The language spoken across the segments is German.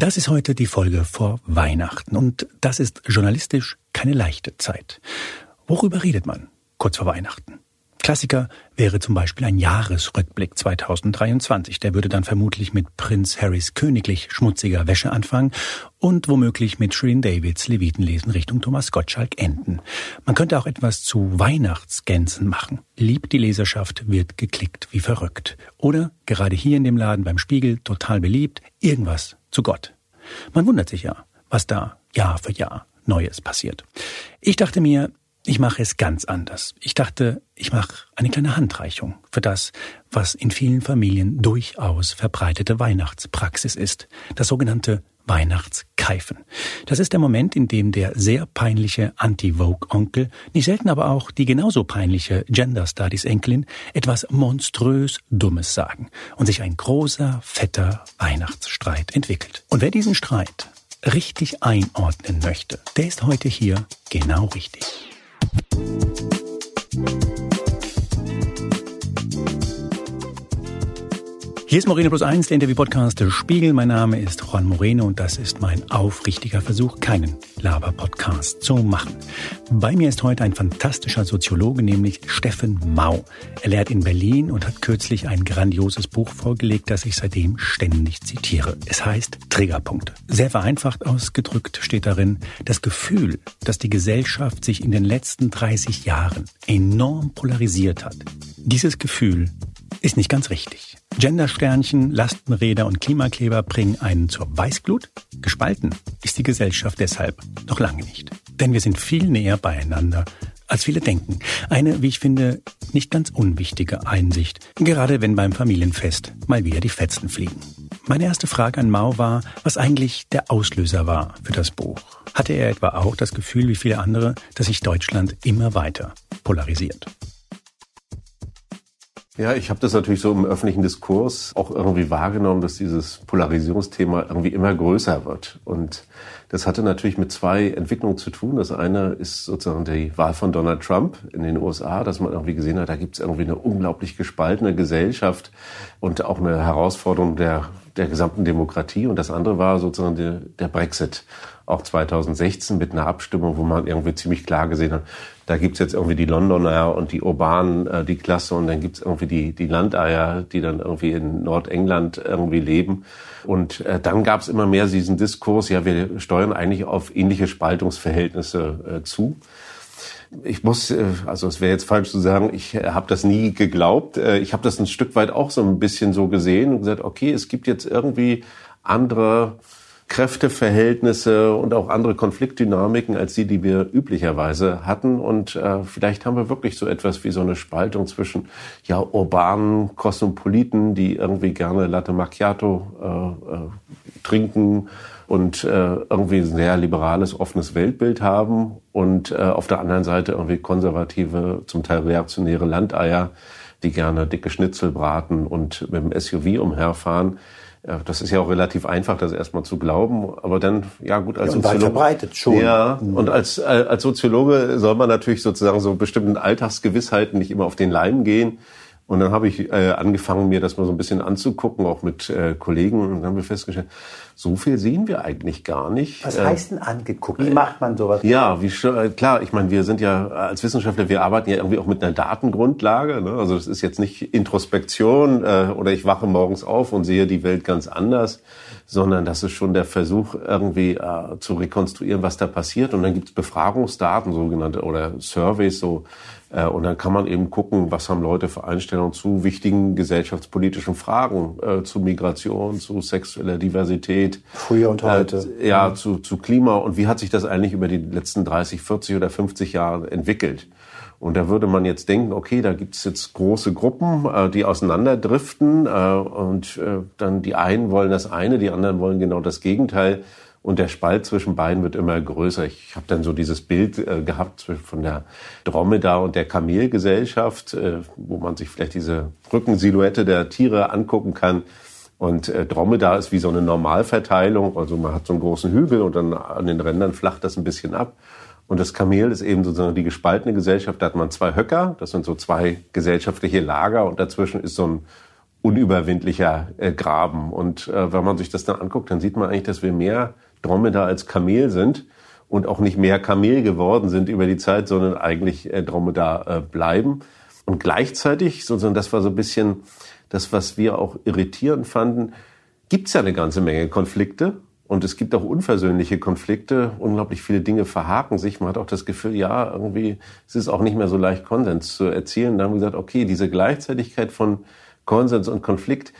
Das ist heute die Folge vor Weihnachten und das ist journalistisch keine leichte Zeit. Worüber redet man kurz vor Weihnachten? Klassiker wäre zum Beispiel ein Jahresrückblick 2023. Der würde dann vermutlich mit Prinz Harrys königlich schmutziger Wäsche anfangen und womöglich mit Shirin Davids Levitenlesen Richtung Thomas Gottschalk enden. Man könnte auch etwas zu Weihnachtsgänsen machen. Liebt die Leserschaft, wird geklickt wie verrückt. Oder gerade hier in dem Laden beim Spiegel total beliebt, irgendwas zu Gott. Man wundert sich ja, was da Jahr für Jahr Neues passiert. Ich dachte mir, ich mache es ganz anders. Ich dachte, ich mache eine kleine Handreichung für das, was in vielen Familien durchaus verbreitete Weihnachtspraxis ist. Das sogenannte Weihnachtskeifen. Das ist der Moment, in dem der sehr peinliche Anti-Vogue-Onkel, nicht selten aber auch die genauso peinliche Gender-Studies-Enkelin, etwas monströs Dummes sagen und sich ein großer, fetter Weihnachtsstreit entwickelt. Und wer diesen Streit richtig einordnen möchte, der ist heute hier genau richtig. Thank you. Hier ist Moreno Plus Eins, der Interview-Podcast des Spiegel. Mein Name ist Juan Moreno und das ist mein aufrichtiger Versuch, keinen Laber-Podcast zu machen. Bei mir ist heute ein fantastischer Soziologe, nämlich Steffen Mau. Er lehrt in Berlin und hat kürzlich ein grandioses Buch vorgelegt, das ich seitdem ständig zitiere. Es heißt Triggerpunkte. Sehr vereinfacht ausgedrückt steht darin, das Gefühl, dass die Gesellschaft sich in den letzten 30 Jahren enorm polarisiert hat. Dieses Gefühl ist nicht ganz richtig. Gendersternchen, Lastenräder und Klimakleber bringen einen zur Weißglut. Gespalten ist die Gesellschaft deshalb noch lange nicht. Denn wir sind viel näher beieinander, als viele denken. Eine, wie ich finde, nicht ganz unwichtige Einsicht, gerade wenn beim Familienfest mal wieder die Fetzen fliegen. Meine erste Frage an Mao war, was eigentlich der Auslöser war für das Buch. Hatte er etwa auch das Gefühl, wie viele andere, dass sich Deutschland immer weiter polarisiert? Ja, ich habe das natürlich so im öffentlichen Diskurs auch irgendwie wahrgenommen, dass dieses Polarisierungsthema irgendwie immer größer wird. Und das hatte natürlich mit zwei Entwicklungen zu tun. Das eine ist sozusagen die Wahl von Donald Trump in den USA, dass man irgendwie gesehen hat, da gibt es irgendwie eine unglaublich gespaltene Gesellschaft und auch eine Herausforderung der, der gesamten Demokratie. Und das andere war sozusagen der, der Brexit auch 2016 mit einer Abstimmung, wo man irgendwie ziemlich klar gesehen hat, da gibt's jetzt irgendwie die Londoner und die Urbanen, äh, die Klasse und dann gibt's irgendwie die, die Landeier, die dann irgendwie in Nordengland irgendwie leben. Und äh, dann gab's immer mehr diesen Diskurs, ja, wir steuern eigentlich auf ähnliche Spaltungsverhältnisse äh, zu. Ich muss, äh, also es wäre jetzt falsch zu sagen, ich äh, habe das nie geglaubt. Äh, ich habe das ein Stück weit auch so ein bisschen so gesehen und gesagt, okay, es gibt jetzt irgendwie andere Kräfteverhältnisse und auch andere Konfliktdynamiken als die, die wir üblicherweise hatten. Und äh, vielleicht haben wir wirklich so etwas wie so eine Spaltung zwischen ja urbanen Kosmopoliten, die irgendwie gerne Latte Macchiato äh, äh, trinken und äh, irgendwie ein sehr liberales, offenes Weltbild haben und äh, auf der anderen Seite irgendwie konservative, zum Teil reaktionäre Landeier, die gerne dicke Schnitzel braten und mit dem SUV umherfahren. Ja, das ist ja auch relativ einfach, das erstmal zu glauben. Aber dann, ja gut, als ja, Soziologe. verbreitet schon. Ja, mhm. und als, äh, als Soziologe soll man natürlich sozusagen so bestimmten Alltagsgewissheiten nicht immer auf den Leim gehen. Und dann habe ich äh, angefangen, mir das mal so ein bisschen anzugucken, auch mit äh, Kollegen. Und dann haben wir festgestellt, so viel sehen wir eigentlich gar nicht. Was äh, heißt denn angeguckt? Wie macht man sowas? Ja, wie äh, klar, ich meine, wir sind ja als Wissenschaftler, wir arbeiten ja irgendwie auch mit einer Datengrundlage. Ne? Also das ist jetzt nicht Introspektion äh, oder ich wache morgens auf und sehe die Welt ganz anders, sondern das ist schon der Versuch, irgendwie äh, zu rekonstruieren, was da passiert. Und dann gibt es Befragungsdaten, sogenannte, oder Surveys, so und dann kann man eben gucken, was haben Leute für Einstellungen zu wichtigen gesellschaftspolitischen Fragen, äh, zu Migration, zu sexueller Diversität. Früher und heute. Äh, ja, zu, zu Klima. Und wie hat sich das eigentlich über die letzten 30, 40 oder 50 Jahre entwickelt? Und da würde man jetzt denken, okay, da gibt es jetzt große Gruppen, äh, die auseinanderdriften äh, und äh, dann die einen wollen das eine, die anderen wollen genau das Gegenteil. Und der Spalt zwischen beiden wird immer größer. Ich habe dann so dieses Bild äh, gehabt von der Dromedar und der Kamelgesellschaft, äh, wo man sich vielleicht diese Rückensilhouette der Tiere angucken kann. Und äh, Dromedar ist wie so eine Normalverteilung. Also man hat so einen großen Hügel und dann an den Rändern flacht das ein bisschen ab. Und das Kamel ist eben sozusagen die gespaltene Gesellschaft. Da hat man zwei Höcker, das sind so zwei gesellschaftliche Lager und dazwischen ist so ein unüberwindlicher äh, Graben. Und äh, wenn man sich das dann anguckt, dann sieht man eigentlich, dass wir mehr Dromedar als Kamel sind und auch nicht mehr Kamel geworden sind über die Zeit, sondern eigentlich äh, Dromedar äh, bleiben. Und gleichzeitig, sozusagen, das war so ein bisschen das, was wir auch irritierend fanden, gibt es ja eine ganze Menge Konflikte. Und es gibt auch unversöhnliche Konflikte. Unglaublich viele Dinge verhaken sich. Man hat auch das Gefühl, ja, irgendwie es ist auch nicht mehr so leicht, Konsens zu erzielen. Da haben wir gesagt, okay, diese Gleichzeitigkeit von Konsens und Konflikt,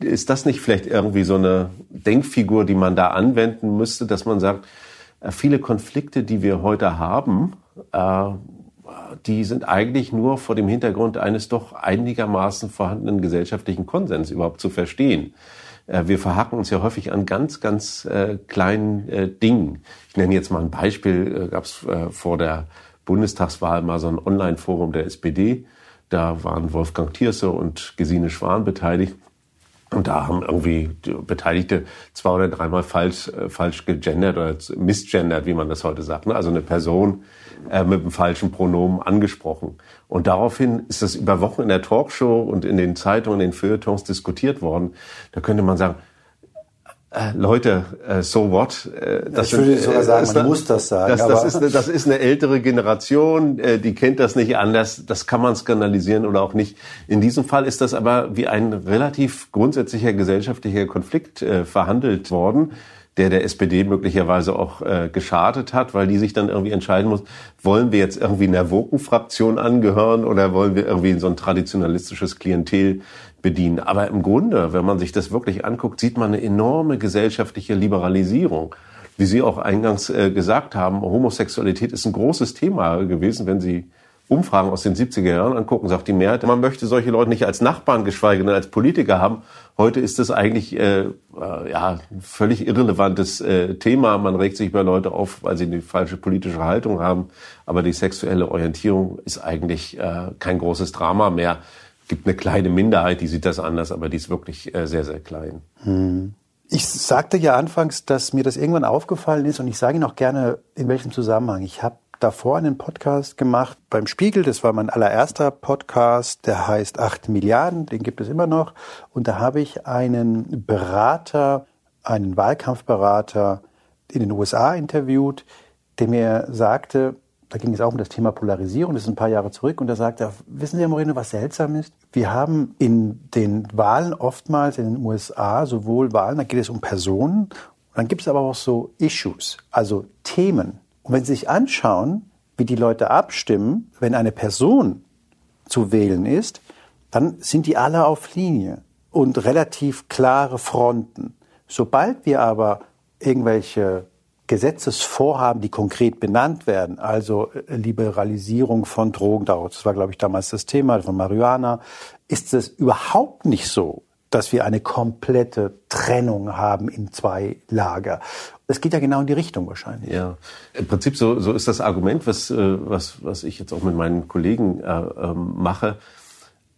ist das nicht vielleicht irgendwie so eine Denkfigur, die man da anwenden müsste, dass man sagt, äh, viele Konflikte, die wir heute haben, äh, die sind eigentlich nur vor dem Hintergrund eines doch einigermaßen vorhandenen gesellschaftlichen Konsens überhaupt zu verstehen. Äh, wir verhaken uns ja häufig an ganz, ganz kleinen Dingen. Ich nenne jetzt mal ein Beispiel. Äh, Gab es vor der Bundestagswahl mal so ein Online-Forum der SPD. Da waren Wolfgang Thierse und Gesine Schwan beteiligt. Und da haben irgendwie Beteiligte zwei oder dreimal falsch, äh, falsch gegendert oder misgendert, wie man das heute sagt. Ne? Also eine Person äh, mit einem falschen Pronomen angesprochen. Und daraufhin ist das über Wochen in der Talkshow und in den Zeitungen, in den Feuilletons diskutiert worden. Da könnte man sagen, Leute, äh, so what? Äh, das ich würde sogar sagen, man muss das sagen. Das, das, ist, das ist eine ältere Generation, äh, die kennt das nicht anders. Das kann man skandalisieren oder auch nicht. In diesem Fall ist das aber wie ein relativ grundsätzlicher gesellschaftlicher Konflikt äh, verhandelt worden der der SPD möglicherweise auch äh, geschadet hat, weil die sich dann irgendwie entscheiden muss, wollen wir jetzt irgendwie einer Woken-Fraktion angehören oder wollen wir irgendwie so ein traditionalistisches Klientel bedienen. Aber im Grunde, wenn man sich das wirklich anguckt, sieht man eine enorme gesellschaftliche Liberalisierung. Wie Sie auch eingangs äh, gesagt haben, Homosexualität ist ein großes Thema gewesen, wenn Sie Umfragen aus den 70er Jahren angucken, sagt die Mehrheit, man möchte solche Leute nicht als Nachbarn, geschweige denn als Politiker haben. Heute ist das eigentlich äh, äh, ja völlig irrelevantes äh, Thema. Man regt sich über Leute auf, weil sie eine falsche politische Haltung haben. Aber die sexuelle Orientierung ist eigentlich äh, kein großes Drama mehr gibt eine kleine Minderheit, die sieht das anders, aber die ist wirklich äh, sehr, sehr klein. Hm. Ich sagte ja anfangs, dass mir das irgendwann aufgefallen ist und ich sage Ihnen auch gerne, in welchem Zusammenhang. Ich habe davor einen Podcast gemacht beim Spiegel, das war mein allererster Podcast, der heißt 8 Milliarden, den gibt es immer noch. Und da habe ich einen Berater, einen Wahlkampfberater in den USA interviewt, der mir sagte, da ging es auch um das Thema Polarisierung, das ist ein paar Jahre zurück, und da sagt er, wissen Sie, Herr Moreno, was seltsam ist? Wir haben in den Wahlen oftmals in den USA sowohl Wahlen, da geht es um Personen, dann gibt es aber auch so Issues, also Themen. Und wenn Sie sich anschauen, wie die Leute abstimmen, wenn eine Person zu wählen ist, dann sind die alle auf Linie und relativ klare Fronten. Sobald wir aber irgendwelche Gesetzesvorhaben, die konkret benannt werden, also äh, Liberalisierung von Drogen, das war, glaube ich, damals das Thema von Marihuana, ist es überhaupt nicht so, dass wir eine komplette Trennung haben in zwei Lager. Es geht ja genau in die Richtung wahrscheinlich. Ja, im Prinzip so, so ist das Argument, was, äh, was, was ich jetzt auch mit meinen Kollegen äh, ähm, mache.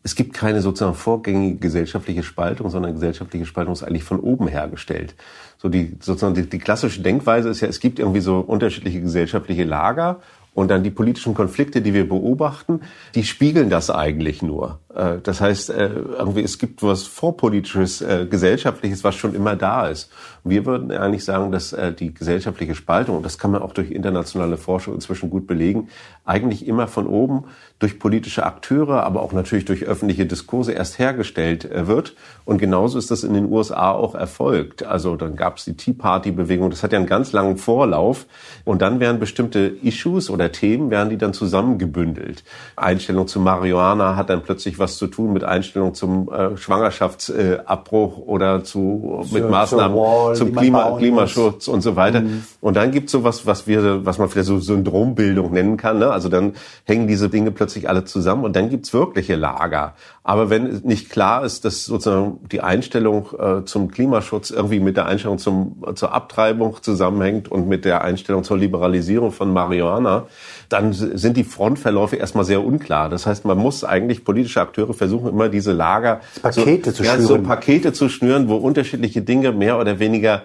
Es gibt keine sozusagen vorgängige gesellschaftliche Spaltung, sondern gesellschaftliche Spaltung ist eigentlich von oben hergestellt so die sozusagen die, die klassische Denkweise ist ja, es gibt irgendwie so unterschiedliche gesellschaftliche Lager und dann die politischen Konflikte, die wir beobachten, die spiegeln das eigentlich nur. Äh, das heißt, äh, irgendwie es gibt was vorpolitisches, äh, gesellschaftliches, was schon immer da ist. wir würden eigentlich sagen, dass die gesellschaftliche Spaltung, und das kann man auch durch internationale Forschung inzwischen gut belegen, eigentlich immer von oben durch politische Akteure, aber auch natürlich durch öffentliche Diskurse erst hergestellt wird. Und genauso ist das in den USA auch erfolgt. Also dann gab es die Tea Party-Bewegung, das hat ja einen ganz langen Vorlauf. Und dann werden bestimmte Issues oder Themen, werden die dann zusammengebündelt. Einstellung zu Marihuana hat dann plötzlich was was zu tun mit Einstellung zum äh, Schwangerschaftsabbruch äh, oder zu mit so, Maßnahmen Wall, zum Klima, Klimaschutz und so weiter. Mhm. Und dann gibt's so was, was wir, was man vielleicht so Syndrombildung nennen kann. Ne? Also dann hängen diese Dinge plötzlich alle zusammen und dann gibt's wirkliche Lager. Aber wenn nicht klar ist, dass sozusagen die Einstellung äh, zum Klimaschutz irgendwie mit der Einstellung zum, zur Abtreibung zusammenhängt und mit der Einstellung zur Liberalisierung von Marihuana, dann sind die Frontverläufe erstmal sehr unklar. Das heißt, man muss eigentlich politische Akteure versuchen, immer diese Lager Pakete so, zu ja, so Pakete zu schnüren, wo unterschiedliche Dinge mehr oder weniger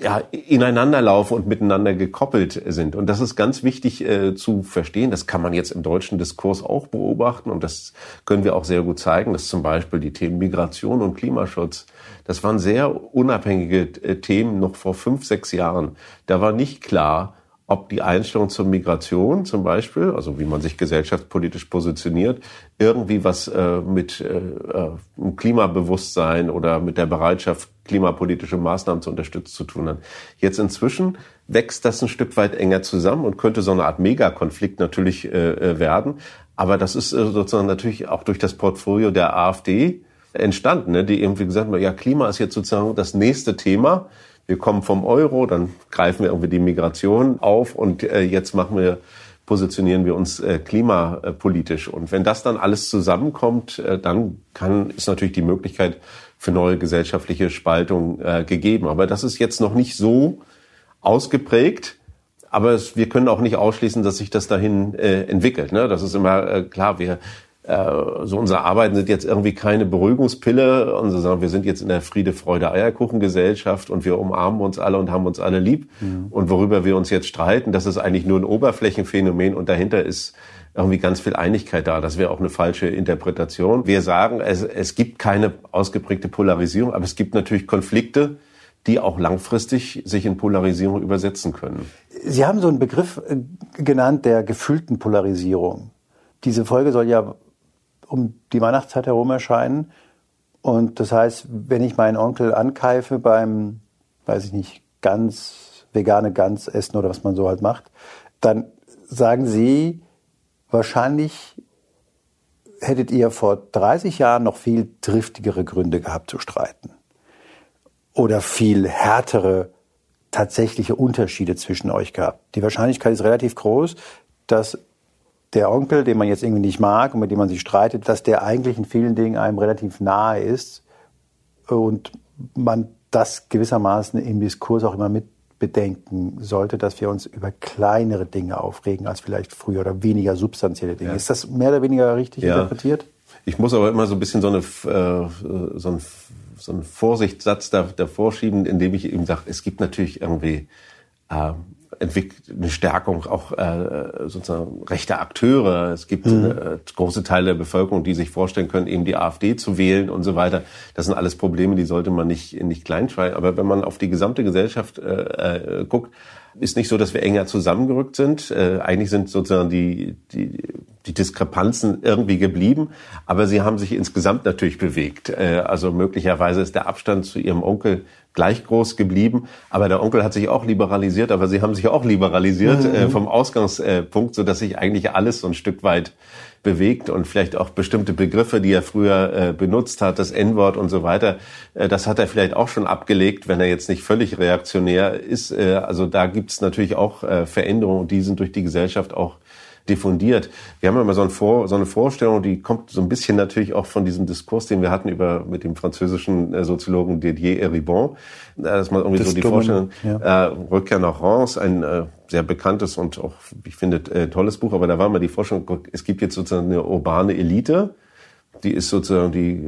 ja, ineinander laufen und miteinander gekoppelt sind. Und das ist ganz wichtig äh, zu verstehen. Das kann man jetzt im deutschen Diskurs auch beobachten und das können wir auch sehr gut zeigen, dass zum Beispiel die Themen Migration und Klimaschutz, das waren sehr unabhängige äh, Themen noch vor fünf, sechs Jahren. Da war nicht klar, ob die Einstellung zur Migration zum Beispiel, also wie man sich gesellschaftspolitisch positioniert, irgendwie was äh, mit äh, äh Klimabewusstsein oder mit der Bereitschaft, klimapolitische Maßnahmen zu unterstützen, zu tun hat. Jetzt inzwischen wächst das ein Stück weit enger zusammen und könnte so eine Art Megakonflikt natürlich äh, äh werden. Aber das ist äh, sozusagen natürlich auch durch das Portfolio der AfD entstanden, ne, die irgendwie gesagt haben, ja, Klima ist jetzt sozusagen das nächste Thema wir kommen vom Euro, dann greifen wir irgendwie die Migration auf und äh, jetzt machen wir positionieren wir uns äh, klimapolitisch. Und wenn das dann alles zusammenkommt, äh, dann kann, ist natürlich die Möglichkeit für neue gesellschaftliche Spaltung äh, gegeben. Aber das ist jetzt noch nicht so ausgeprägt. Aber es, wir können auch nicht ausschließen, dass sich das dahin äh, entwickelt. Ne? Das ist immer äh, klar. Wir so unsere Arbeiten sind jetzt irgendwie keine Beruhigungspille und so sagen, wir sind jetzt in der Friede, Freude, Eierkuchengesellschaft und wir umarmen uns alle und haben uns alle lieb. Mhm. Und worüber wir uns jetzt streiten, das ist eigentlich nur ein Oberflächenphänomen und dahinter ist irgendwie ganz viel Einigkeit da. Das wäre auch eine falsche Interpretation. Wir sagen, es, es gibt keine ausgeprägte Polarisierung, aber es gibt natürlich Konflikte, die auch langfristig sich in Polarisierung übersetzen können. Sie haben so einen Begriff äh, genannt der gefühlten Polarisierung. Diese Folge soll ja um die Weihnachtszeit herum erscheinen. Und das heißt, wenn ich meinen Onkel ankeife beim, weiß ich nicht, ganz vegane Gans essen oder was man so halt macht, dann sagen Sie, wahrscheinlich hättet ihr vor 30 Jahren noch viel triftigere Gründe gehabt zu streiten. Oder viel härtere tatsächliche Unterschiede zwischen euch gehabt. Die Wahrscheinlichkeit ist relativ groß, dass der Onkel, den man jetzt irgendwie nicht mag und mit dem man sich streitet, dass der eigentlich in vielen Dingen einem relativ nahe ist und man das gewissermaßen im Diskurs auch immer mit bedenken sollte, dass wir uns über kleinere Dinge aufregen als vielleicht früher oder weniger substanzielle Dinge. Ja. Ist das mehr oder weniger richtig ja. interpretiert? Ich muss aber immer so ein bisschen so, eine, äh, so, ein, so einen Vorsichtssatz davor schieben, indem ich eben sage, es gibt natürlich irgendwie äh, entwickelt eine Stärkung auch äh, sozusagen rechter Akteure. Es gibt mhm. äh, große Teile der Bevölkerung, die sich vorstellen können, eben die AfD zu wählen und so weiter. Das sind alles Probleme, die sollte man nicht nicht kleinschreiben. Aber wenn man auf die gesamte Gesellschaft äh, äh, guckt, ist nicht so, dass wir enger zusammengerückt sind. Äh, eigentlich sind sozusagen die, die, die Diskrepanzen irgendwie geblieben, aber sie haben sich insgesamt natürlich bewegt. Äh, also möglicherweise ist der Abstand zu ihrem Onkel gleich groß geblieben, aber der Onkel hat sich auch liberalisiert, aber sie haben sich auch liberalisiert mhm. äh, vom Ausgangspunkt, so dass sich eigentlich alles so ein Stück weit bewegt und vielleicht auch bestimmte Begriffe, die er früher äh, benutzt hat, das N-Wort und so weiter, äh, das hat er vielleicht auch schon abgelegt, wenn er jetzt nicht völlig reaktionär ist. Äh, also da gibt es natürlich auch äh, Veränderungen und die sind durch die Gesellschaft auch diffundiert. Wir haben immer so, ein Vor, so, eine Vorstellung, die kommt so ein bisschen natürlich auch von diesem Diskurs, den wir hatten über mit dem französischen äh, Soziologen Didier Eribon. Dass man irgendwie das so die Vorstellung, ja. äh, Rückkehr nach Reims, ein äh, sehr bekanntes und auch, ich finde, äh, tolles Buch, aber da war mal die Vorstellung, es gibt jetzt sozusagen eine urbane Elite, die ist sozusagen die,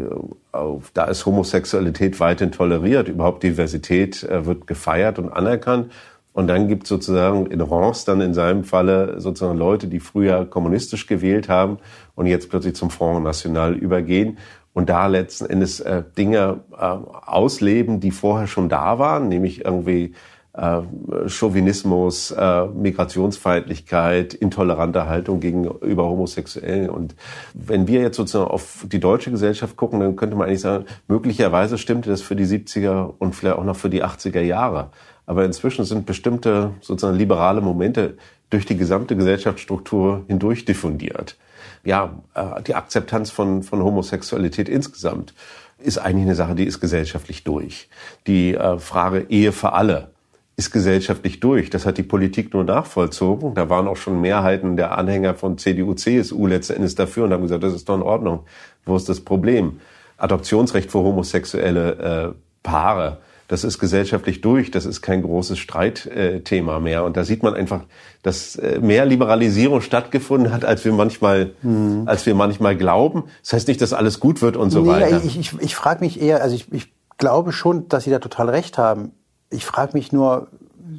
äh, da ist Homosexualität weiterhin toleriert, überhaupt Diversität äh, wird gefeiert und anerkannt. Und dann gibt es sozusagen in Reims dann in seinem Falle sozusagen Leute, die früher kommunistisch gewählt haben und jetzt plötzlich zum Front National übergehen und da letzten Endes äh, Dinge äh, ausleben, die vorher schon da waren, nämlich irgendwie äh, Chauvinismus, äh, Migrationsfeindlichkeit, intolerante Haltung gegenüber Homosexuellen. Und wenn wir jetzt sozusagen auf die deutsche Gesellschaft gucken, dann könnte man eigentlich sagen, möglicherweise stimmte das für die 70er und vielleicht auch noch für die 80er Jahre. Aber inzwischen sind bestimmte sozusagen liberale Momente durch die gesamte Gesellschaftsstruktur hindurch diffundiert. Ja, äh, die Akzeptanz von, von Homosexualität insgesamt ist eigentlich eine Sache, die ist gesellschaftlich durch. Die äh, Frage Ehe für alle ist gesellschaftlich durch. Das hat die Politik nur nachvollzogen. Da waren auch schon Mehrheiten der Anhänger von CDU, CSU letzten Endes dafür und haben gesagt, das ist doch in Ordnung. Wo ist das Problem? Adoptionsrecht für homosexuelle äh, Paare das ist gesellschaftlich durch, das ist kein großes Streitthema mehr. Und da sieht man einfach, dass äh, mehr Liberalisierung stattgefunden hat, als wir manchmal, hm. als wir manchmal glauben. Das heißt nicht, dass alles gut wird und so nee, weiter. Ich, ich, ich frage mich eher, also ich, ich glaube schon, dass Sie da total recht haben. Ich frage mich nur,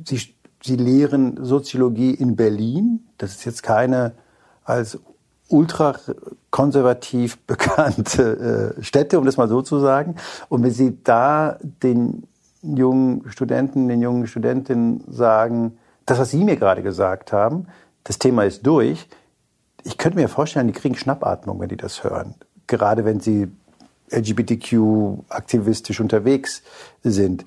Sie, Sie lehren Soziologie in Berlin. Das ist jetzt keine als ultrakonservativ bekannte äh, Städte, um das mal so zu sagen. Und wenn Sie da den jungen Studenten, den jungen Studentinnen sagen, das, was Sie mir gerade gesagt haben, das Thema ist durch. Ich könnte mir vorstellen, die kriegen Schnappatmung, wenn die das hören. Gerade wenn sie LGBTQ-aktivistisch unterwegs sind.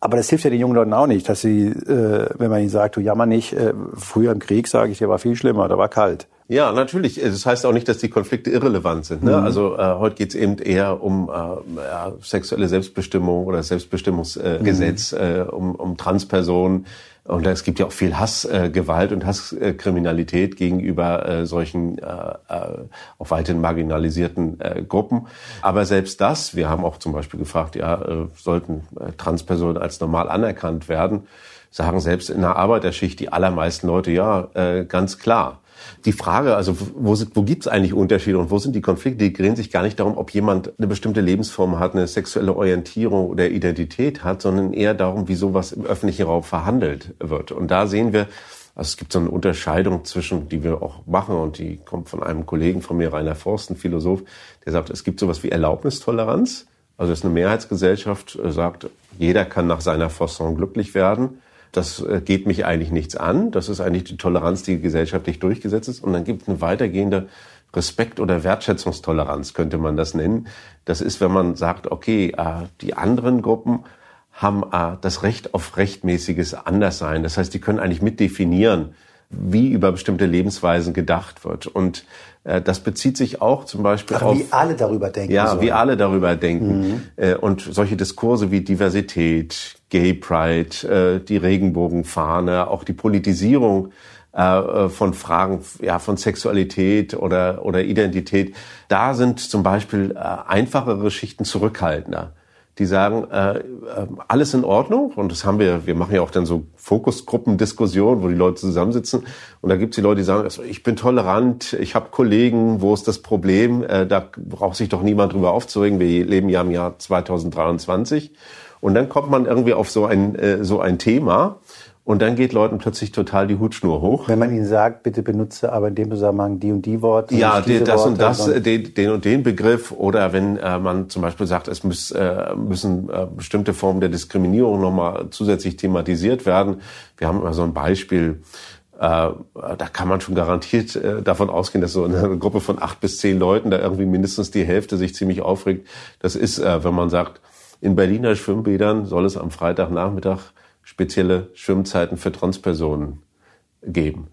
Aber das hilft ja den jungen Leuten auch nicht, dass sie, äh, wenn man ihnen sagt, du jammer nicht, äh, früher im Krieg, sage ich, der war viel schlimmer, da war kalt. Ja, natürlich. Das heißt auch nicht, dass die Konflikte irrelevant sind. Ne? Mhm. Also äh, heute geht's eben eher um äh, ja, sexuelle Selbstbestimmung oder Selbstbestimmungsgesetz, äh, mhm. äh, um, um Transpersonen. Und es gibt ja auch viel Hassgewalt äh, und Hasskriminalität gegenüber äh, solchen äh, äh, auch weiterhin marginalisierten äh, Gruppen. Aber selbst das, wir haben auch zum Beispiel gefragt, ja, äh, sollten äh, Transpersonen als normal anerkannt werden, sagen selbst in der Arbeiterschicht die allermeisten Leute, ja, äh, ganz klar die Frage, also wo, wo gibt es eigentlich Unterschiede und wo sind die Konflikte, die drehen sich gar nicht darum, ob jemand eine bestimmte Lebensform hat, eine sexuelle Orientierung oder Identität hat, sondern eher darum, wie sowas im öffentlichen Raum verhandelt wird. Und da sehen wir, also es gibt so eine Unterscheidung zwischen, die wir auch machen und die kommt von einem Kollegen von mir, Rainer Forsten, Philosoph, der sagt, es gibt sowas wie Erlaubnistoleranz. Also es ist eine Mehrheitsgesellschaft, sagt, jeder kann nach seiner Fasson glücklich werden das äh, geht mich eigentlich nichts an. Das ist eigentlich die Toleranz, die gesellschaftlich durchgesetzt ist. Und dann gibt es eine weitergehende Respekt- oder Wertschätzungstoleranz, könnte man das nennen. Das ist, wenn man sagt, okay, äh, die anderen Gruppen haben äh, das Recht auf rechtmäßiges Anderssein. Das heißt, die können eigentlich mitdefinieren, wie über bestimmte Lebensweisen gedacht wird. Und äh, das bezieht sich auch zum Beispiel Ach, auf... Wie alle darüber denken. Ja, sollen. wie alle darüber denken. Mhm. Äh, und solche Diskurse wie Diversität, Gay Pride, äh, die Regenbogenfahne, auch die Politisierung von Fragen ja, von Sexualität oder, oder Identität, da sind zum Beispiel einfachere Schichten zurückhaltender die sagen, äh, äh, alles in Ordnung. Und das haben wir, wir machen ja auch dann so Fokusgruppendiskussionen, wo die Leute zusammensitzen. Und da gibt es die Leute, die sagen, also ich bin tolerant, ich habe Kollegen, wo ist das Problem? Äh, da braucht sich doch niemand drüber aufzuregen. Wir leben ja im Jahr 2023. Und dann kommt man irgendwie auf so ein, äh, so ein Thema. Und dann geht Leuten plötzlich total die Hutschnur hoch. Wenn man ihnen sagt, bitte benutze aber in dem Zusammenhang die und die Worte. Ja, die, das Worte, und das, den, den und den Begriff. Oder wenn äh, man zum Beispiel sagt, es muss, äh, müssen äh, bestimmte Formen der Diskriminierung nochmal zusätzlich thematisiert werden. Wir haben immer so ein Beispiel. Äh, da kann man schon garantiert äh, davon ausgehen, dass so eine Gruppe von acht bis zehn Leuten da irgendwie mindestens die Hälfte sich ziemlich aufregt. Das ist, äh, wenn man sagt, in Berliner Schwimmbädern soll es am Freitagnachmittag spezielle Schwimmzeiten für Transpersonen geben.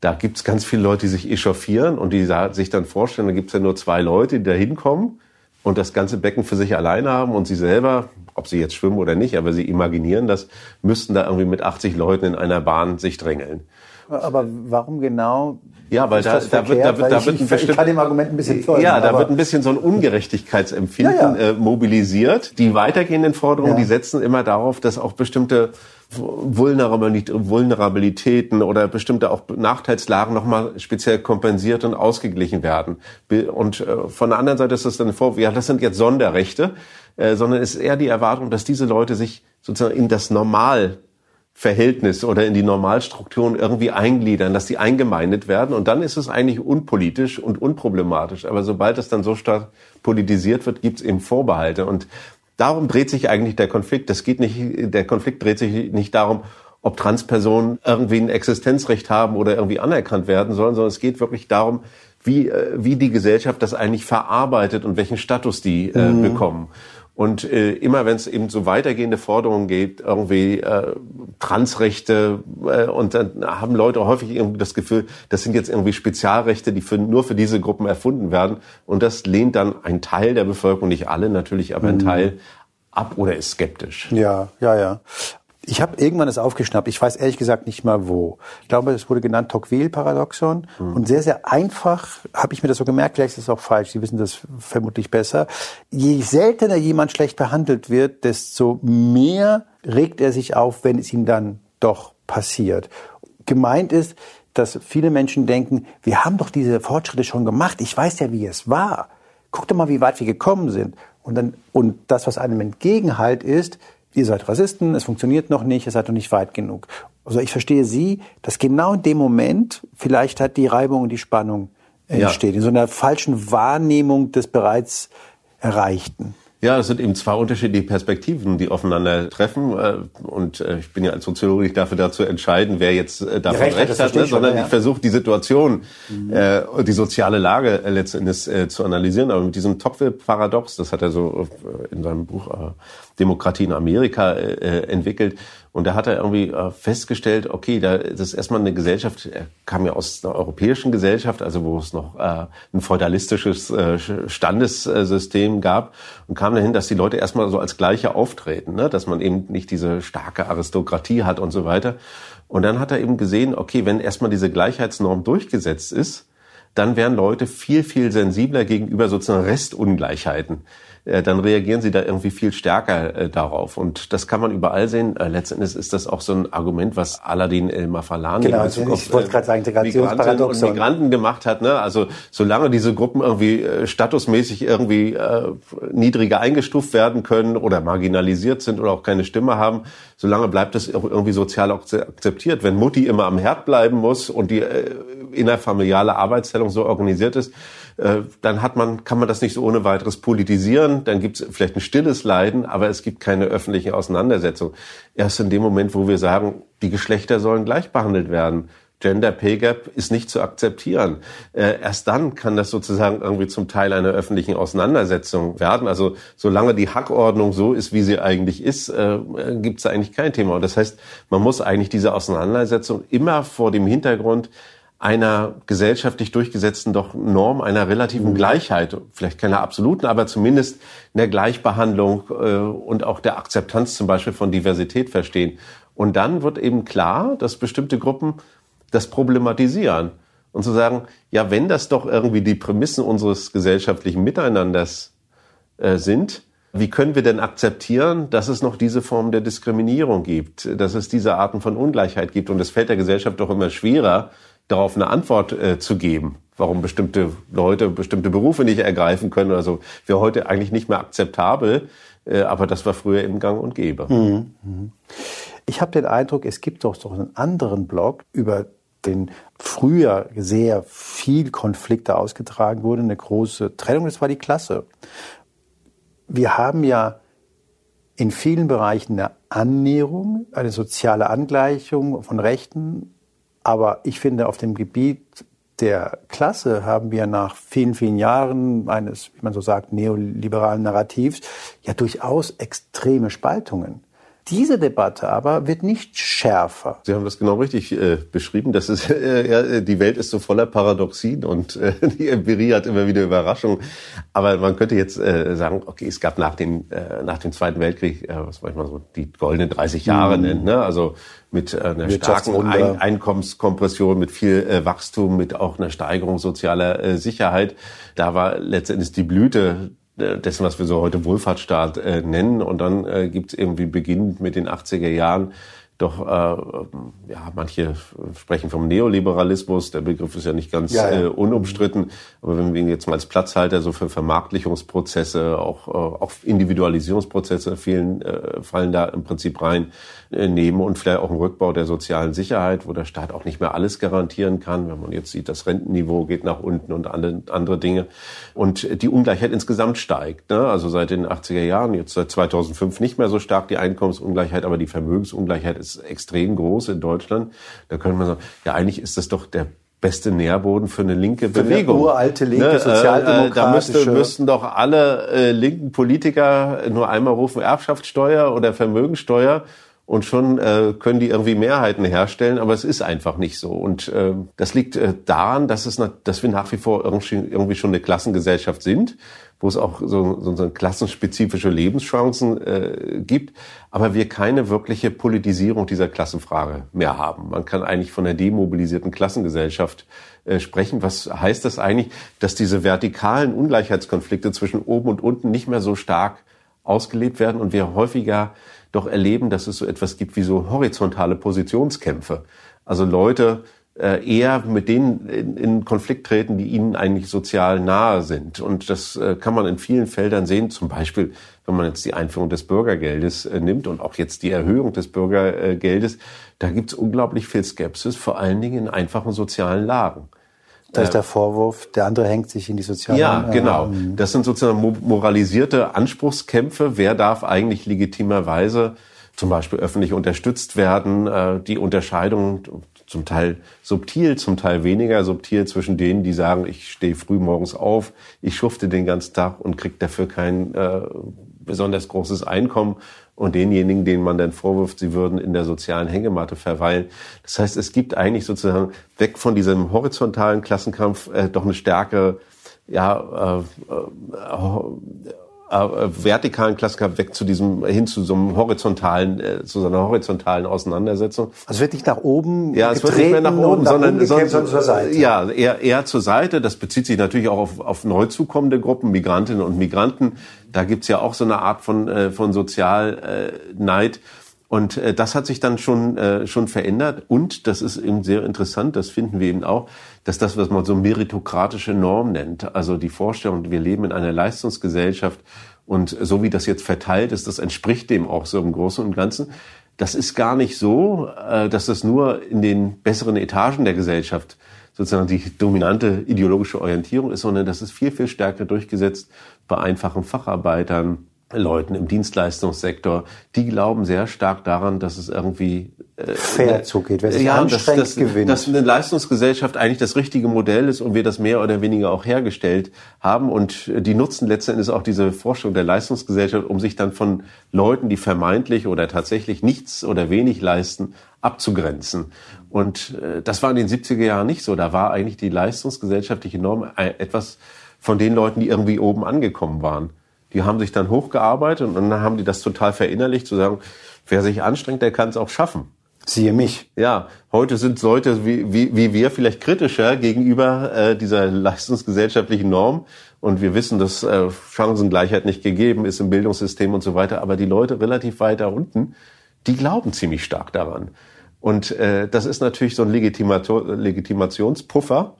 Da gibt's ganz viele Leute, die sich echauffieren und die sich dann vorstellen, da gibt's ja nur zwei Leute, die da hinkommen und das ganze Becken für sich alleine haben und sie selber, ob sie jetzt schwimmen oder nicht, aber sie imaginieren das, müssten da irgendwie mit 80 Leuten in einer Bahn sich drängeln. Aber warum genau? Ja, weil da, da wird, da wird, da wird ich, ich, ich kann dem Argument ein bisschen folgen, Ja, da wird ein bisschen so ein Ungerechtigkeitsempfinden ja, ja. Äh, mobilisiert. Die weitergehenden Forderungen, ja. die setzen immer darauf, dass auch bestimmte Vulnerabilitäten oder bestimmte auch Nachteilslagen nochmal speziell kompensiert und ausgeglichen werden. Und äh, von der anderen Seite ist das dann vor, ja, das sind jetzt Sonderrechte, äh, sondern es ist eher die Erwartung, dass diese Leute sich sozusagen in das Normalverhältnis oder in die Normalstrukturen irgendwie eingliedern, dass die eingemeindet werden. Und dann ist es eigentlich unpolitisch und unproblematisch. Aber sobald es dann so stark politisiert wird, gibt es eben Vorbehalte. Und Darum dreht sich eigentlich der Konflikt. Das geht nicht, der Konflikt dreht sich nicht darum, ob Transpersonen irgendwie ein Existenzrecht haben oder irgendwie anerkannt werden sollen, sondern es geht wirklich darum, wie, äh, wie die Gesellschaft das eigentlich verarbeitet und welchen Status die äh, mhm. bekommen. Und äh, immer wenn es eben so weitergehende Forderungen gibt, irgendwie äh, Transrechte, äh, und dann haben Leute häufig irgendwie das Gefühl, das sind jetzt irgendwie Spezialrechte, die für, nur für diese Gruppen erfunden werden. Und das lehnt dann ein Teil der Bevölkerung, nicht alle natürlich, aber ein mhm. Teil ab oder ist skeptisch. Ja, ja, ja. Ich habe irgendwann es aufgeschnappt. Ich weiß ehrlich gesagt nicht mal wo. Ich glaube, es wurde genannt Tocqueville-Paradoxon. Mhm. Und sehr, sehr einfach habe ich mir das so gemerkt. Vielleicht ist es auch falsch. Sie wissen das vermutlich besser. Je seltener jemand schlecht behandelt wird, desto mehr regt er sich auf, wenn es ihm dann doch passiert. Gemeint ist, dass viele Menschen denken, wir haben doch diese Fortschritte schon gemacht. Ich weiß ja, wie es war. Guck doch mal, wie weit wir gekommen sind. Und dann, und das, was einem entgegenhalt, ist, ihr seid Rassisten, es funktioniert noch nicht, ihr seid noch nicht weit genug. Also ich verstehe Sie, dass genau in dem Moment vielleicht hat die Reibung und die Spannung entsteht, ja. in so einer falschen Wahrnehmung des bereits Erreichten. Ja, es sind eben zwei unterschiedliche Perspektiven, die aufeinander treffen. Äh, und äh, ich bin ja als Soziologe nicht dafür dazu entscheiden, wer jetzt äh, davon recht, recht hat, ne? sondern ja. ich versuche die Situation mhm. äh, und die soziale Lage letztendlich äh, zu analysieren. Aber mit diesem Tocqueville-Paradox, das hat er so in seinem Buch äh, Demokratie in Amerika äh, entwickelt, und da hat er irgendwie äh, festgestellt, okay, da, das ist erstmal eine Gesellschaft, er kam ja aus einer europäischen Gesellschaft, also wo es noch äh, ein feudalistisches äh, Standessystem gab und kam dahin, dass die Leute erstmal so als Gleiche auftreten, ne? dass man eben nicht diese starke Aristokratie hat und so weiter. Und dann hat er eben gesehen, okay, wenn erstmal diese Gleichheitsnorm durchgesetzt ist, dann wären Leute viel, viel sensibler gegenüber sozusagen Restungleichheiten. Äh, dann reagieren sie da irgendwie viel stärker äh, darauf. Und das kann man überall sehen. Äh, letztendlich ist das auch so ein Argument, was Aladin El Mafalani genau, in Bezug ich wollte gerade sagen, Migranten und Migranten gemacht hat. Ne? Also solange diese Gruppen irgendwie statusmäßig irgendwie äh, niedriger eingestuft werden können oder marginalisiert sind oder auch keine Stimme haben, solange bleibt es irgendwie sozial akzeptiert. Wenn Mutti immer am Herd bleiben muss und die äh, innerfamiliale Arbeitsteilung so organisiert ist, äh, dann hat man, kann man das nicht so ohne weiteres politisieren. Dann gibt es vielleicht ein stilles Leiden, aber es gibt keine öffentliche Auseinandersetzung. Erst in dem Moment, wo wir sagen, die Geschlechter sollen gleich behandelt werden. Gender Pay Gap ist nicht zu akzeptieren. Äh, erst dann kann das sozusagen irgendwie zum Teil einer öffentlichen Auseinandersetzung werden. Also solange die Hackordnung so ist, wie sie eigentlich ist, äh, gibt es eigentlich kein Thema. Und das heißt, man muss eigentlich diese Auseinandersetzung immer vor dem Hintergrund einer gesellschaftlich durchgesetzten doch Norm einer relativen mhm. Gleichheit, vielleicht keiner absoluten, aber zumindest einer Gleichbehandlung äh, und auch der Akzeptanz zum Beispiel von Diversität verstehen. Und dann wird eben klar, dass bestimmte Gruppen das problematisieren und zu sagen, ja, wenn das doch irgendwie die Prämissen unseres gesellschaftlichen Miteinanders äh, sind, wie können wir denn akzeptieren, dass es noch diese Form der Diskriminierung gibt, dass es diese Arten von Ungleichheit gibt? Und es fällt der Gesellschaft doch immer schwerer, darauf eine Antwort äh, zu geben, warum bestimmte Leute bestimmte Berufe nicht ergreifen können oder so, wäre heute eigentlich nicht mehr akzeptabel, äh, aber das war früher im Gang und Gäbe. Mhm. mhm. Ich habe den Eindruck, es gibt doch so einen anderen Blog über den früher sehr viel Konflikte ausgetragen wurde, eine große Trennung, das war die Klasse. Wir haben ja in vielen Bereichen eine Annäherung, eine soziale Angleichung von Rechten aber ich finde, auf dem Gebiet der Klasse haben wir nach vielen, vielen Jahren eines, wie man so sagt, neoliberalen Narrativs ja durchaus extreme Spaltungen. Diese Debatte aber wird nicht schärfer. Sie haben das genau richtig äh, beschrieben. Das ist, äh, ja, die Welt ist so voller Paradoxien und äh, die Empirie hat immer wieder Überraschungen. Aber man könnte jetzt äh, sagen, okay, es gab nach dem, äh, nach dem Zweiten Weltkrieg, äh, was manchmal so die goldenen 30 Jahre mhm. nennt, ne? also mit äh, einer starken Ein Einkommenskompression, mit viel äh, Wachstum, mit auch einer Steigerung sozialer äh, Sicherheit. Da war letztendlich die Blüte dessen, was wir so heute Wohlfahrtsstaat äh, nennen. Und dann äh, gibt es irgendwie beginnend mit den 80er Jahren doch, äh, ja, manche sprechen vom Neoliberalismus. Der Begriff ist ja nicht ganz ja, ja. Äh, unumstritten. Aber wenn wir ihn jetzt mal als Platzhalter so für Vermarktlichungsprozesse, auch, äh, auch Individualisierungsprozesse vielen, äh, fallen da im Prinzip rein, äh, nehmen und vielleicht auch einen Rückbau der sozialen Sicherheit, wo der Staat auch nicht mehr alles garantieren kann. Wenn man jetzt sieht, das Rentenniveau geht nach unten und andere, andere Dinge. Und die Ungleichheit insgesamt steigt. Ne? Also seit den 80er Jahren, jetzt seit 2005 nicht mehr so stark die Einkommensungleichheit, aber die Vermögensungleichheit ist ist extrem groß in Deutschland. Da könnte man sagen, ja, eigentlich ist das doch der beste Nährboden für eine linke für Bewegung. Eine uralte linke ne? sozialdemokratische. Da müsste, müssten doch alle äh, linken Politiker nur einmal rufen Erbschaftssteuer oder Vermögensteuer und schon äh, können die irgendwie Mehrheiten herstellen, aber es ist einfach nicht so. Und äh, das liegt äh, daran, dass, es, dass wir nach wie vor irgendwie, irgendwie schon eine Klassengesellschaft sind wo es auch so, so, so klassenspezifische Lebenschancen äh, gibt, aber wir keine wirkliche Politisierung dieser Klassenfrage mehr haben. Man kann eigentlich von einer demobilisierten Klassengesellschaft äh, sprechen. Was heißt das eigentlich, dass diese vertikalen Ungleichheitskonflikte zwischen oben und unten nicht mehr so stark ausgelebt werden und wir häufiger doch erleben, dass es so etwas gibt wie so horizontale Positionskämpfe. Also Leute eher mit denen in, Konflikt treten, die ihnen eigentlich sozial nahe sind. Und das äh, kann man in vielen Feldern sehen, zum Beispiel wenn man jetzt die Einführung des Bürgergeldes äh, nimmt und auch jetzt die Erhöhung des Bürgergeldes, da gibt es unglaublich viel Skepsis, vor allen Dingen in einfachen sozialen Lagen. Da ist der Vorwurf, der andere hängt sich in die sozialen. Ja, genau. Das sind sozusagen moralisierte Anspruchskämpfe. Wer darf eigentlich legitimerweise zum Beispiel öffentlich unterstützt werden? Äh, die Unterscheidung zum Teil subtil, zum Teil weniger subtil zwischen denen, die sagen, ich stehe früh morgens auf, ich schufte den ganzen Tag und krieg dafür kein äh, besonders großes Einkommen und denjenigen, denen man dann vorwirft, sie würden in der sozialen Hängematte verweilen. Das heißt, es gibt eigentlich sozusagen weg von diesem horizontalen Klassenkampf äh, doch eine stärkere ja, äh, äh, vertikalen Klassenkampf weg zu diesem hin zu so einem horizontalen äh, zu so einer horizontalen Auseinandersetzung. Also wird nicht nach oben ja, es wird nicht mehr nach oben, sondern, sondern, sondern zur Seite. Ja, eher, eher zur Seite. Das bezieht sich natürlich auch auf, auf neu zukommende Gruppen, Migrantinnen und Migranten. Da gibt's ja auch so eine Art von äh, von Sozialneid. Äh, und äh, das hat sich dann schon, äh, schon verändert. Und das ist eben sehr interessant, das finden wir eben auch, dass das, was man so meritokratische Norm nennt, also die Vorstellung, wir leben in einer Leistungsgesellschaft und so wie das jetzt verteilt ist, das entspricht dem auch so im Großen und Ganzen. Das ist gar nicht so, äh, dass das nur in den besseren Etagen der Gesellschaft sozusagen die dominante ideologische Orientierung ist, sondern das ist viel, viel stärker durchgesetzt bei einfachen Facharbeitern, Leuten im Dienstleistungssektor, die glauben sehr stark daran, dass es irgendwie äh, fair zugeht, wer sich ja, anstrengt, dass, dass, gewinnt. Dass eine Leistungsgesellschaft eigentlich das richtige Modell ist und wir das mehr oder weniger auch hergestellt haben und die nutzen letzten Endes auch diese Vorstellung der Leistungsgesellschaft, um sich dann von Leuten, die vermeintlich oder tatsächlich nichts oder wenig leisten, abzugrenzen. Und äh, das war in den 70er Jahren nicht so. Da war eigentlich die leistungsgesellschaftliche Norm etwas von den Leuten, die irgendwie oben angekommen waren. Die haben sich dann hochgearbeitet und dann haben die das total verinnerlicht, zu sagen, wer sich anstrengt, der kann es auch schaffen. Siehe mich. Ja, heute sind Leute wie, wie, wie wir vielleicht kritischer gegenüber äh, dieser leistungsgesellschaftlichen Norm. Und wir wissen, dass äh, Chancengleichheit nicht gegeben ist im Bildungssystem und so weiter. Aber die Leute relativ weiter unten, die glauben ziemlich stark daran. Und äh, das ist natürlich so ein Legitimationspuffer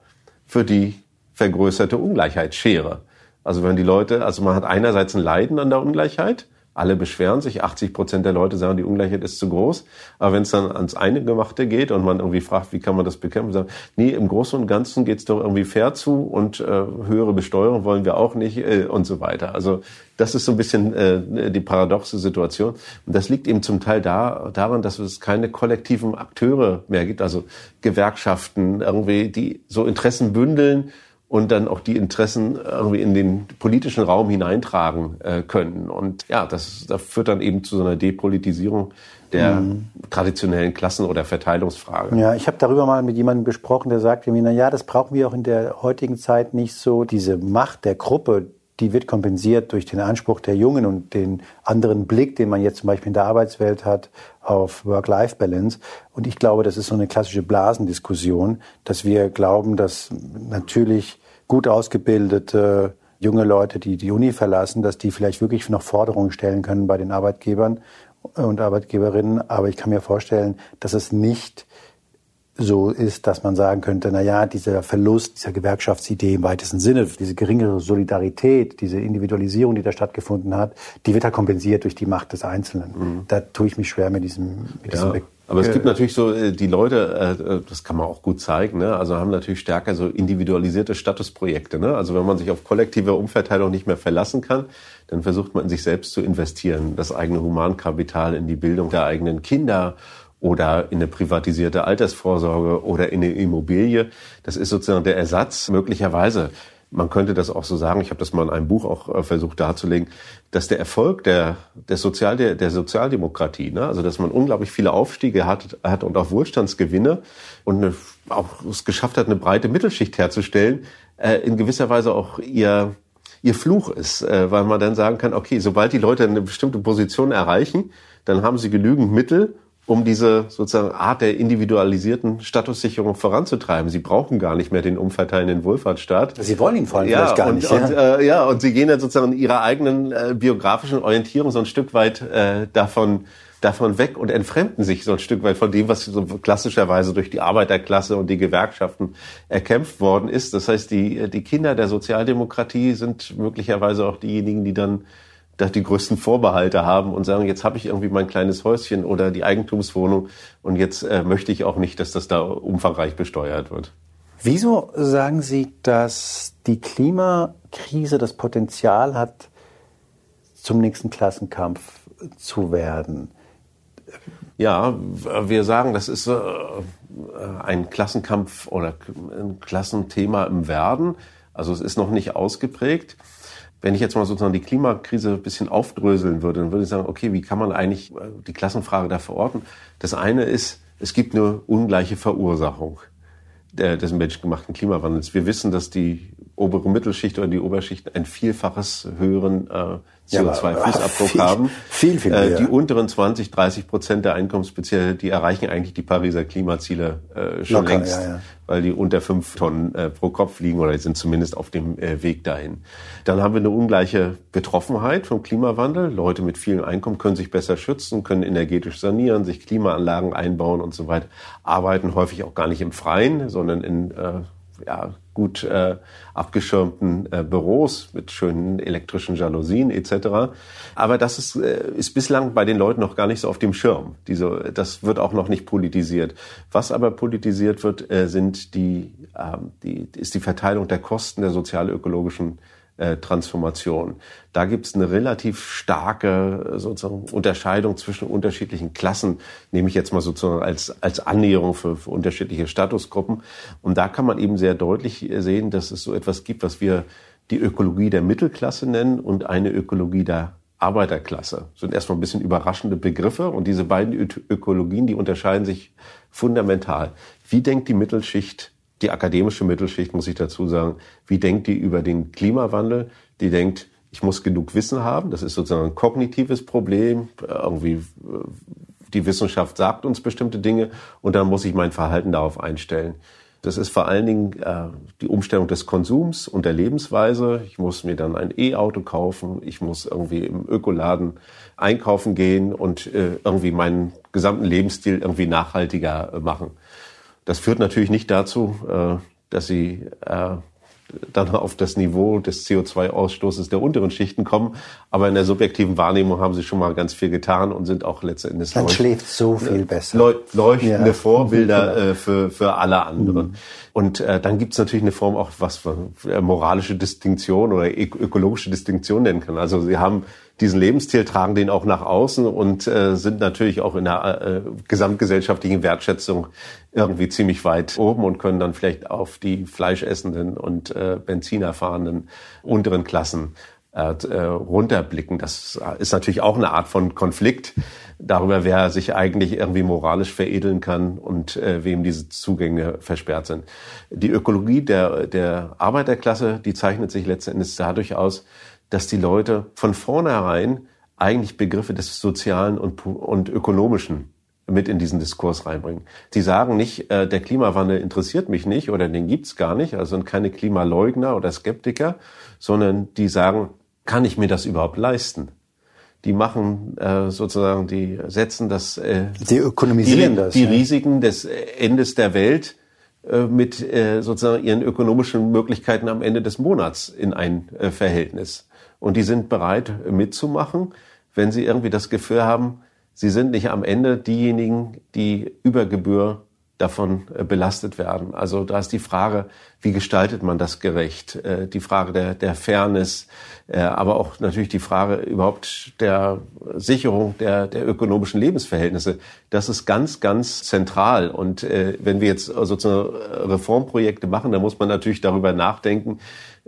für die vergrößerte Ungleichheitsschere. Also wenn die Leute, also man hat einerseits ein Leiden an der Ungleichheit, alle beschweren sich, 80 Prozent der Leute sagen, die Ungleichheit ist zu groß. Aber wenn es dann ans Eingemachte geht und man irgendwie fragt, wie kann man das bekämpfen, sagen, nee, im Großen und Ganzen geht es doch irgendwie fair zu und äh, höhere Besteuerung wollen wir auch nicht äh, und so weiter. Also das ist so ein bisschen äh, die paradoxe Situation. Und das liegt eben zum Teil da, daran, dass es keine kollektiven Akteure mehr gibt, also Gewerkschaften irgendwie, die so Interessen bündeln und dann auch die Interessen irgendwie in den politischen Raum hineintragen äh, können. Und ja, das, das führt dann eben zu so einer Depolitisierung der mhm. traditionellen Klassen- oder Verteilungsfrage. Ja, ich habe darüber mal mit jemandem gesprochen, der sagte mir, na ja, das brauchen wir auch in der heutigen Zeit nicht so. Diese Macht der Gruppe, die wird kompensiert durch den Anspruch der Jungen und den anderen Blick, den man jetzt zum Beispiel in der Arbeitswelt hat auf Work-Life-Balance. Und ich glaube, das ist so eine klassische Blasendiskussion, dass wir glauben, dass natürlich gut ausgebildete junge Leute, die die Uni verlassen, dass die vielleicht wirklich noch Forderungen stellen können bei den Arbeitgebern und Arbeitgeberinnen. Aber ich kann mir vorstellen, dass es nicht so ist, dass man sagen könnte, na ja, dieser Verlust dieser Gewerkschaftsidee im weitesten Sinne, diese geringere Solidarität, diese Individualisierung, die da stattgefunden hat, die wird ja kompensiert durch die Macht des Einzelnen. Mhm. Da tue ich mich schwer mit diesem, mit ja. diesem aber es gibt natürlich so äh, die Leute, äh, das kann man auch gut zeigen, ne? also haben natürlich stärker so individualisierte Statusprojekte. Ne? Also wenn man sich auf kollektive Umverteilung nicht mehr verlassen kann, dann versucht man in sich selbst zu investieren, das eigene Humankapital in die Bildung der eigenen Kinder oder in eine privatisierte Altersvorsorge oder in eine Immobilie. Das ist sozusagen der Ersatz möglicherweise. Man könnte das auch so sagen, ich habe das mal in einem Buch auch äh, versucht darzulegen, dass der Erfolg der, der, Sozial, der, der Sozialdemokratie, ne, also dass man unglaublich viele Aufstiege hat, hat und auch Wohlstandsgewinne und eine, auch es geschafft hat, eine breite Mittelschicht herzustellen, äh, in gewisser Weise auch ihr, ihr Fluch ist, äh, weil man dann sagen kann, okay, sobald die Leute eine bestimmte Position erreichen, dann haben sie genügend Mittel, um diese sozusagen Art der individualisierten Statussicherung voranzutreiben. Sie brauchen gar nicht mehr den umverteilenden Wohlfahrtsstaat. Sie wollen ihn vor allem ja, vielleicht gar und, nicht. Und, ja. Äh, ja, und sie gehen dann sozusagen in ihrer eigenen äh, biografischen Orientierung so ein Stück weit äh, davon davon weg und entfremden sich so ein Stück weit von dem, was so klassischerweise durch die Arbeiterklasse und die Gewerkschaften erkämpft worden ist. Das heißt, die, die Kinder der Sozialdemokratie sind möglicherweise auch diejenigen, die dann die größten Vorbehalte haben und sagen, jetzt habe ich irgendwie mein kleines Häuschen oder die Eigentumswohnung und jetzt äh, möchte ich auch nicht, dass das da umfangreich besteuert wird. Wieso sagen Sie, dass die Klimakrise das Potenzial hat, zum nächsten Klassenkampf zu werden? Ja, wir sagen, das ist äh, ein Klassenkampf oder ein Klassenthema im Werden. Also es ist noch nicht ausgeprägt. Wenn ich jetzt mal sozusagen die Klimakrise ein bisschen aufdröseln würde, dann würde ich sagen, okay, wie kann man eigentlich äh, die Klassenfrage da verorten? Das eine ist, es gibt eine ungleiche Verursachung des menschgemachten Klimawandels. Wir wissen, dass die obere Mittelschicht oder die Oberschicht ein Vielfaches höheren äh, CO2-Fußabdruck ja, haben. Viel, viel mehr. Äh, die unteren 20, 30 Prozent der Einkommensbezieher, die erreichen eigentlich die Pariser Klimaziele äh, schon Locker, längst, ja, ja. weil die unter fünf Tonnen äh, pro Kopf liegen oder sind zumindest auf dem äh, Weg dahin. Dann haben wir eine ungleiche Betroffenheit vom Klimawandel. Leute mit vielen Einkommen können sich besser schützen, können energetisch sanieren, sich Klimaanlagen einbauen und so weiter, arbeiten häufig auch gar nicht im Freien, sondern in äh, ja, gut äh, abgeschirmten äh, Büros mit schönen elektrischen Jalousien etc. Aber das ist, äh, ist bislang bei den Leuten noch gar nicht so auf dem Schirm. Diese, das wird auch noch nicht politisiert. Was aber politisiert wird, äh, sind die, äh, die, ist die Verteilung der Kosten der sozial-ökologischen äh, Transformation. Da gibt es eine relativ starke sozusagen Unterscheidung zwischen unterschiedlichen Klassen, nehme ich jetzt mal sozusagen als, als Annäherung für, für unterschiedliche Statusgruppen. Und da kann man eben sehr deutlich sehen, dass es so etwas gibt, was wir die Ökologie der Mittelklasse nennen und eine Ökologie der Arbeiterklasse. Das sind erstmal ein bisschen überraschende Begriffe und diese beiden Ökologien, die unterscheiden sich fundamental. Wie denkt die Mittelschicht die akademische Mittelschicht, muss ich dazu sagen, wie denkt die über den Klimawandel? Die denkt, ich muss genug Wissen haben. Das ist sozusagen ein kognitives Problem. Irgendwie äh, die Wissenschaft sagt uns bestimmte Dinge und dann muss ich mein Verhalten darauf einstellen. Das ist vor allen Dingen äh, die Umstellung des Konsums und der Lebensweise. Ich muss mir dann ein E-Auto kaufen. Ich muss irgendwie im Ökoladen einkaufen gehen und äh, irgendwie meinen gesamten Lebensstil irgendwie nachhaltiger äh, machen. Das führt natürlich nicht dazu, äh, dass sie äh, dann auf das Niveau des CO2-Ausstoßes der unteren Schichten kommen. Aber in der subjektiven Wahrnehmung haben sie schon mal ganz viel getan und sind auch letztendlich Man schläft so viel besser. leuchtende ja. Vorbilder äh, für, für alle anderen. Mhm. Und äh, dann gibt es natürlich eine Form auch, was man moralische Distinktion oder ökologische Distinktion nennen kann. Also sie haben diesen Lebensstil, tragen den auch nach außen und äh, sind natürlich auch in der äh, gesamtgesellschaftlichen Wertschätzung irgendwie ziemlich weit oben und können dann vielleicht auf die fleischessenden und äh, Benziner fahrenden unteren Klassen äh, äh runterblicken. Das ist natürlich auch eine Art von Konflikt darüber, wer sich eigentlich irgendwie moralisch veredeln kann und äh, wem diese Zugänge versperrt sind. Die Ökologie der, der Arbeiterklasse, die zeichnet sich letzten Endes dadurch aus, dass die Leute von vornherein eigentlich Begriffe des Sozialen und, und Ökonomischen mit in diesen Diskurs reinbringen. Sie sagen nicht, äh, der Klimawandel interessiert mich nicht oder den gibt's gar nicht, also sind keine Klimaleugner oder Skeptiker, sondern die sagen, kann ich mir das überhaupt leisten? Die machen äh, sozusagen, die setzen das, äh, die ökonomisieren die, das, die ja. Risiken des Endes der Welt äh, mit äh, sozusagen ihren ökonomischen Möglichkeiten am Ende des Monats in ein äh, Verhältnis. Und die sind bereit mitzumachen, wenn sie irgendwie das Gefühl haben, sie sind nicht am Ende diejenigen, die über Gebühr davon äh, belastet werden. Also da ist die Frage, wie gestaltet man das gerecht? Äh, die Frage der, der Fairness, äh, aber auch natürlich die Frage überhaupt der Sicherung der, der ökonomischen Lebensverhältnisse. Das ist ganz, ganz zentral. Und wenn wir jetzt sozusagen Reformprojekte machen, dann muss man natürlich darüber nachdenken,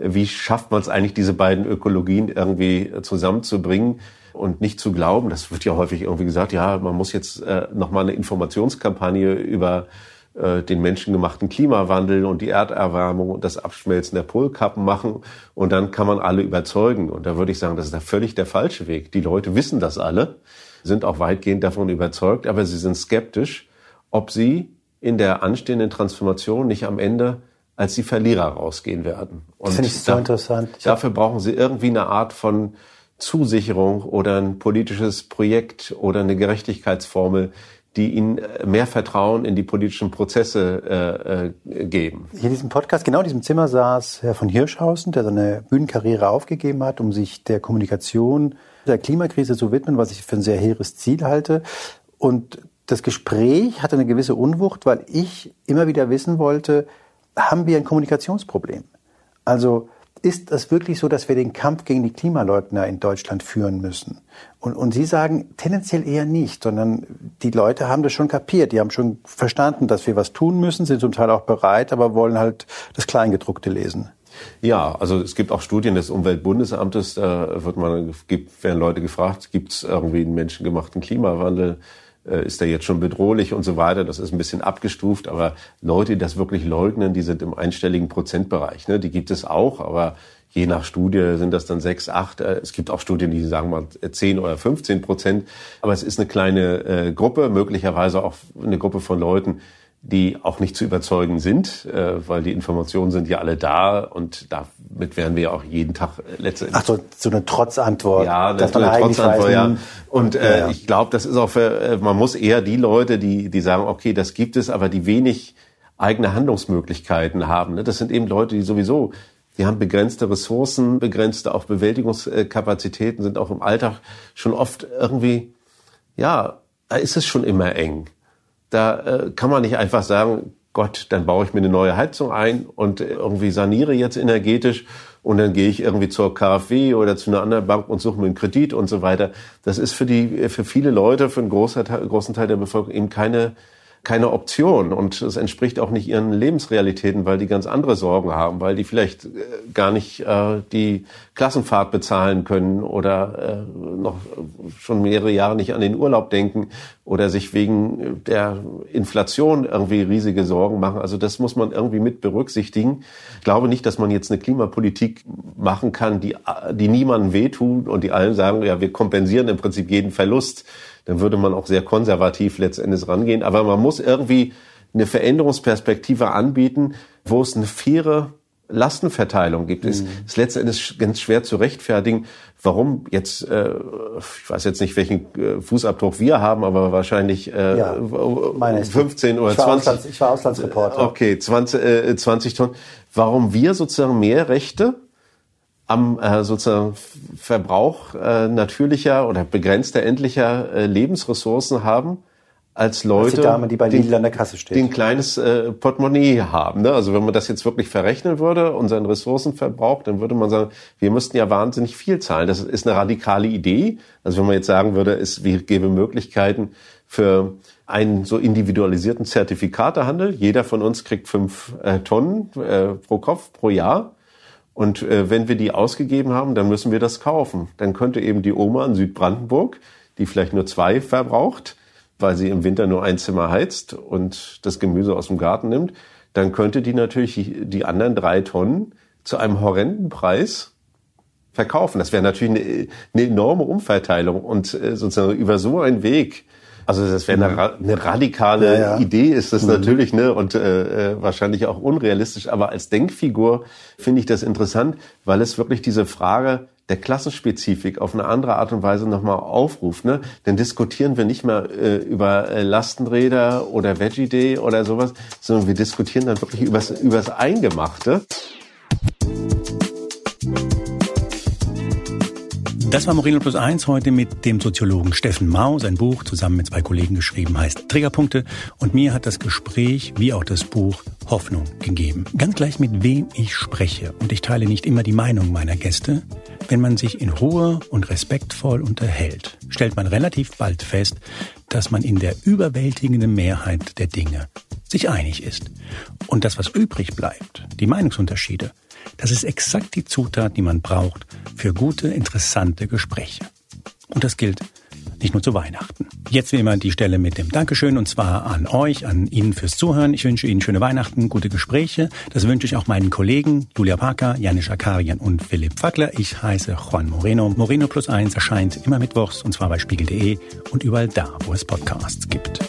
wie schafft man es eigentlich, diese beiden Ökologien irgendwie zusammenzubringen und nicht zu glauben, das wird ja häufig irgendwie gesagt, ja, man muss jetzt äh, nochmal eine Informationskampagne über äh, den menschengemachten Klimawandel und die Erderwärmung und das Abschmelzen der Polkappen machen und dann kann man alle überzeugen. Und da würde ich sagen, das ist da völlig der falsche Weg. Die Leute wissen das alle, sind auch weitgehend davon überzeugt, aber sie sind skeptisch, ob sie in der anstehenden Transformation nicht am Ende als die Verlierer rausgehen werden. Und das finde ich so da, interessant. Dafür brauchen sie irgendwie eine Art von Zusicherung oder ein politisches Projekt oder eine Gerechtigkeitsformel, die ihnen äh, mehr Vertrauen in die politischen Prozesse äh, äh, geben. Hier in diesem Podcast, genau in diesem Zimmer saß Herr von Hirschhausen, der seine Bühnenkarriere aufgegeben hat, um sich der Kommunikation der Klimakrise zu widmen, was ich für ein sehr hehres Ziel halte. Und das Gespräch hatte eine gewisse Unwucht, weil ich immer wieder wissen wollte, haben wir ein Kommunikationsproblem? Also ist es wirklich so, dass wir den Kampf gegen die Klimaleugner in Deutschland führen müssen? Und, und Sie sagen tendenziell eher nicht, sondern die Leute haben das schon kapiert. Die haben schon verstanden, dass wir was tun müssen, sind zum Teil auch bereit, aber wollen halt das Kleingedruckte lesen. Ja, also es gibt auch Studien des Umweltbundesamtes, da wird man, werden Leute gefragt, gibt es irgendwie einen menschengemachten Klimawandel? Äh, ist er jetzt schon bedrohlich und so weiter. Das ist ein bisschen abgestuft, aber Leute, die das wirklich leugnen, die sind im einstelligen Prozentbereich. Ne? Die gibt es auch, aber je nach Studie sind das dann sechs, acht. Äh, es gibt auch Studien, die sagen mal zehn oder 15 Prozent. Aber es ist eine kleine äh, Gruppe, möglicherweise auch eine Gruppe von Leuten, die auch nicht zu überzeugen sind, äh, weil die Informationen sind ja alle da und damit werden wir auch jeden Tag äh, letztendlich. Ach so, so eine Trotzantwort. Ja, das ist eine Trotzantwort, ja. Und äh, ja, ja. ich glaube, das ist auch für, äh, man muss eher die Leute, die, die sagen, okay, das gibt es, aber die wenig eigene Handlungsmöglichkeiten haben. Ne? Das sind eben Leute, die sowieso, die haben begrenzte Ressourcen, begrenzte auch Bewältigungskapazitäten, sind auch im Alltag schon oft irgendwie, ja, da ist es schon immer eng. Da äh, kann man nicht einfach sagen, Gott, dann baue ich mir eine neue Heizung ein und irgendwie saniere jetzt energetisch und dann gehe ich irgendwie zur KfW oder zu einer anderen Bank und suche mir einen Kredit und so weiter. Das ist für die, für viele Leute, für einen großen Teil, großen Teil der Bevölkerung eben keine keine Option und es entspricht auch nicht ihren Lebensrealitäten, weil die ganz andere Sorgen haben, weil die vielleicht äh, gar nicht äh, die Klassenfahrt bezahlen können oder äh, noch schon mehrere Jahre nicht an den Urlaub denken oder sich wegen der Inflation irgendwie riesige Sorgen machen. Also das muss man irgendwie mit berücksichtigen. Ich glaube nicht, dass man jetzt eine Klimapolitik machen kann, die, die niemandem wehtut und die allen sagen, ja, wir kompensieren im Prinzip jeden Verlust dann würde man auch sehr konservativ letztendlich rangehen. Aber man muss irgendwie eine Veränderungsperspektive anbieten, wo es eine faire Lastenverteilung gibt. Es mhm. ist letztendlich ganz schwer zu rechtfertigen, warum jetzt, äh, ich weiß jetzt nicht, welchen äh, Fußabdruck wir haben, aber wahrscheinlich äh, ja, 15 oder ich war 20. Auslands, ich war Auslandsreporter. Okay, 20, äh, 20 Tonnen. Warum wir sozusagen mehr Rechte am äh, sozusagen Verbrauch äh, natürlicher oder begrenzter endlicher äh, Lebensressourcen haben als Leute, als die Dame, die bei Lidl an der Kasse steht, die ein kleines äh, Portemonnaie haben. Ne? Also wenn man das jetzt wirklich verrechnen würde, unseren Ressourcenverbrauch, dann würde man sagen, wir müssten ja wahnsinnig viel zahlen. Das ist eine radikale Idee. Also wenn man jetzt sagen würde, es gäbe Möglichkeiten für einen so individualisierten Zertifikatehandel. Jeder von uns kriegt fünf äh, Tonnen äh, pro Kopf pro Jahr. Und äh, wenn wir die ausgegeben haben, dann müssen wir das kaufen. Dann könnte eben die Oma in Südbrandenburg, die vielleicht nur zwei verbraucht, weil sie im Winter nur ein Zimmer heizt und das Gemüse aus dem Garten nimmt, dann könnte die natürlich die anderen drei Tonnen zu einem horrenden Preis verkaufen. Das wäre natürlich eine, eine enorme Umverteilung und äh, sozusagen über so einen Weg also das wäre eine, eine radikale ja, ja. Idee, ist das mhm. natürlich, ne? Und äh, äh, wahrscheinlich auch unrealistisch. Aber als Denkfigur finde ich das interessant, weil es wirklich diese Frage der Klassenspezifik auf eine andere Art und Weise nochmal aufruft. Ne? Dann diskutieren wir nicht mehr äh, über äh, Lastenräder oder Veggie Day oder sowas, sondern wir diskutieren dann wirklich übers, übers Eingemachte. Das war Moreno Plus Eins heute mit dem Soziologen Steffen Mau. Sein Buch zusammen mit zwei Kollegen geschrieben heißt Triggerpunkte. Und mir hat das Gespräch wie auch das Buch Hoffnung gegeben. Ganz gleich mit wem ich spreche. Und ich teile nicht immer die Meinung meiner Gäste. Wenn man sich in Ruhe und respektvoll unterhält, stellt man relativ bald fest, dass man in der überwältigenden Mehrheit der Dinge sich einig ist. Und das, was übrig bleibt, die Meinungsunterschiede, das ist exakt die Zutat, die man braucht für gute, interessante Gespräche. Und das gilt nicht nur zu Weihnachten. Jetzt wie immer die Stelle mit dem Dankeschön und zwar an euch, an Ihnen fürs Zuhören. Ich wünsche Ihnen schöne Weihnachten, gute Gespräche. Das wünsche ich auch meinen Kollegen Julia Parker, Janis Akarian und Philipp Fackler. Ich heiße Juan Moreno. Moreno Plus Eins erscheint immer mittwochs und zwar bei spiegel.de und überall da, wo es Podcasts gibt.